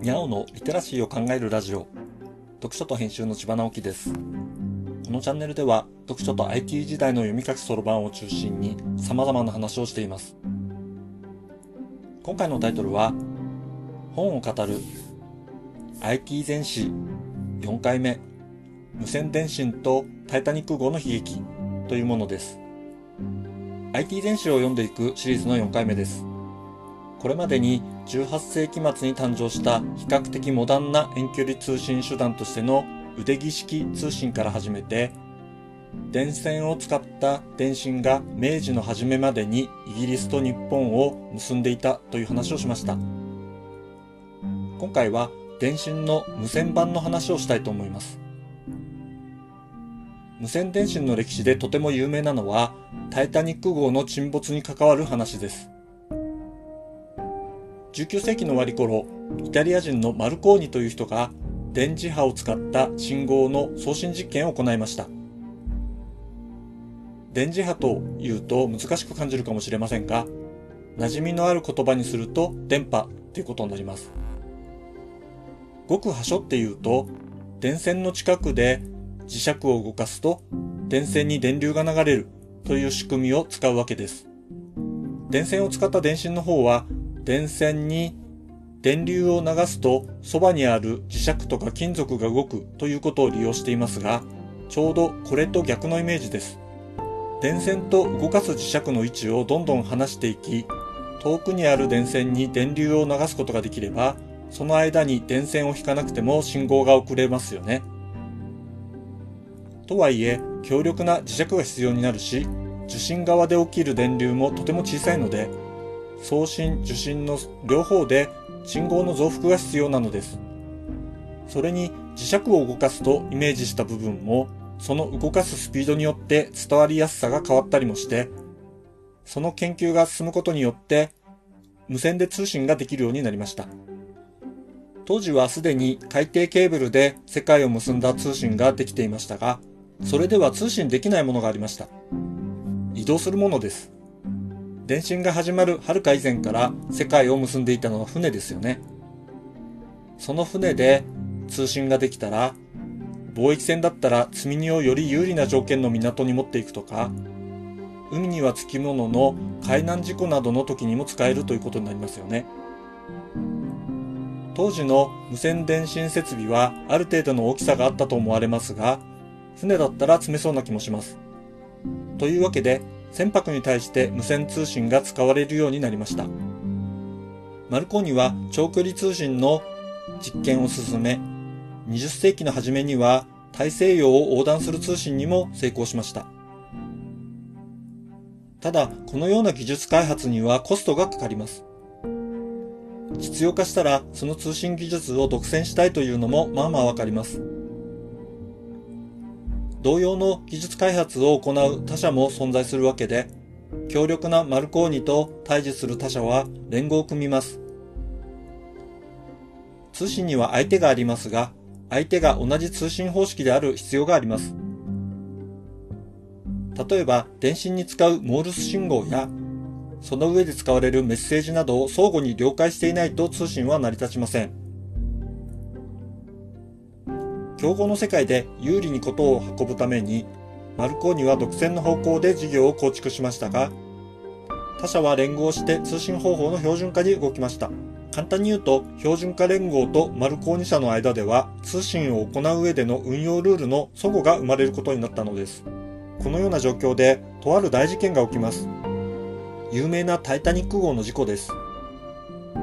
にゃおのリテラシーを考えるラジオ。読書と編集の千葉直樹です。このチャンネルでは読書と IT 時代の読み書きそろばんを中心に様々な話をしています。今回のタイトルは本を語る IT 全史4回目無線電信とタイタニック号の悲劇というものです。IT 全史を読んでいくシリーズの4回目です。これまでに18世紀末に誕生した比較的モダンな遠距離通信手段としての腕儀式通信から始めて、電線を使った電信が明治の初めまでにイギリスと日本を結んでいたという話をしました。今回は電信の無線版の話をしたいと思います。無線電信の歴史でとても有名なのは、タイタニック号の沈没に関わる話です。19世紀の終わり頃、イタリア人のマルコーニという人が電磁波を使った信号の送信実験を行いました。電磁波というと難しく感じるかもしれませんが、馴染みのある言葉にすると電波っていうことになります。極波所っていうと、電線の近くで磁石を動かすと電線に電流が流れるという仕組みを使うわけです。電線を使った電信の方は電線に電流を流すとそばにある磁石とか金属が動くということを利用していますが、ちょうどこれと逆のイメージです。電線と動かす磁石の位置をどんどん離していき、遠くにある電線に電流を流すことができれば、その間に電線を引かなくても信号が送れますよね。とはいえ、強力な磁石が必要になるし、受信側で起きる電流もとても小さいので、送信、受信の両方で信号の増幅が必要なのです。それに磁石を動かすとイメージした部分も、その動かすスピードによって伝わりやすさが変わったりもして、その研究が進むことによって、無線で通信ができるようになりました。当時はすでに海底ケーブルで世界を結んだ通信ができていましたが、それでは通信できないものがありました。移動するものです。電信が始まるはるか以前から世界を結んでいたのは船ですよね。その船で通信ができたら、貿易船だったら積み荷をより有利な条件の港に持っていくとか、海にはつきものの海難事故などの時にも使えるということになりますよね。当時の無線電信設備はある程度の大きさがあったと思われますが、船だったら積めそうな気もします。というわけで、船舶に対して無線通信が使われるようになりました。マルコーニは長距離通信の実験を進め、20世紀の初めには大西洋を横断する通信にも成功しました。ただ、このような技術開発にはコストがかかります。実用化したらその通信技術を独占したいというのもまあまあわかります。同様の技術開発を行う他社も存在するわけで、強力なマルコーニと対峙する他社は連合を組みます。通信には相手がありますが、相手が同じ通信方式である必要があります。例えば、電信に使うモールス信号や、その上で使われるメッセージなどを相互に了解していないと通信は成り立ちません。競合の世界で有利にことを運ぶために、マルコーニは独占の方向で事業を構築しましたが、他社は連合して通信方法の標準化に動きました。簡単に言うと、標準化連合とマルコーニ社の間では、通信を行う上での運用ルールの齟齬が生まれることになったのです。このような状況で、とある大事件が起きます。有名なタイタニック号の事故です。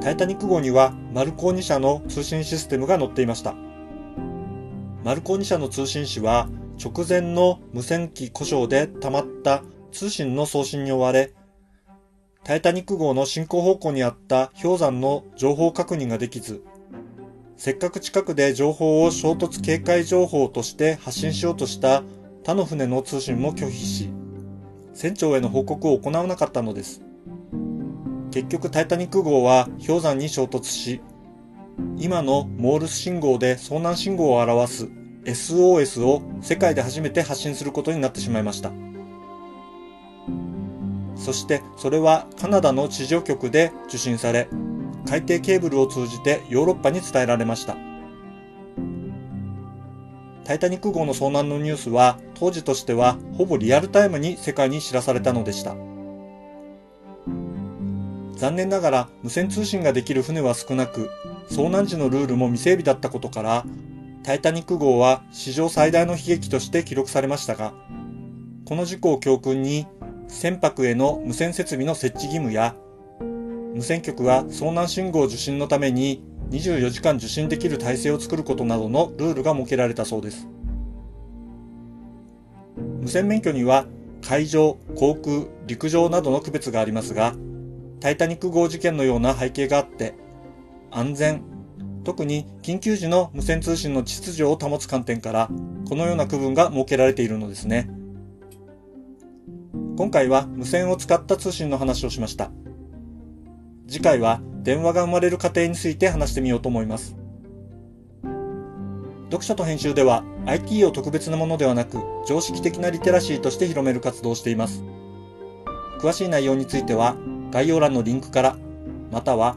タイタニック号にはマルコーニ社の通信システムが載っていました。マルコニ社の通信士は直前の無線機故障で溜まった通信の送信に追われ、タイタニック号の進行方向にあった氷山の情報確認ができず、せっかく近くで情報を衝突警戒情報として発信しようとした他の船の通信も拒否し、船長への報告を行わなかったのです。結局タイタニック号は氷山に衝突し、今のモールス信号で遭難信号を表す SOS を世界で初めて発信することになってしまいました。そしてそれはカナダの地上局で受信され、海底ケーブルを通じてヨーロッパに伝えられました。タイタニック号の遭難のニュースは当時としてはほぼリアルタイムに世界に知らされたのでした。残念ながら無線通信ができる船は少なく、遭難時のルールも未整備だったことから、タイタニック号は史上最大の悲劇として記録されましたが、この事故を教訓に、船舶への無線設備の設置義務や、無線局は遭難信号受信のために24時間受信できる体制を作ることなどのルールが設けられたそうです。無線免許には海上、航空、陸上などの区別がありますが、タイタニック号事件のような背景があって、安全、特に緊急時の無線通信の秩序を保つ観点から、このような区分が設けられているのですね。今回は無線を使った通信の話をしました。次回は電話が生まれる過程について話してみようと思います。読書と編集では IT を特別なものではなく常識的なリテラシーとして広める活動をしています。詳しい内容については概要欄のリンクから、または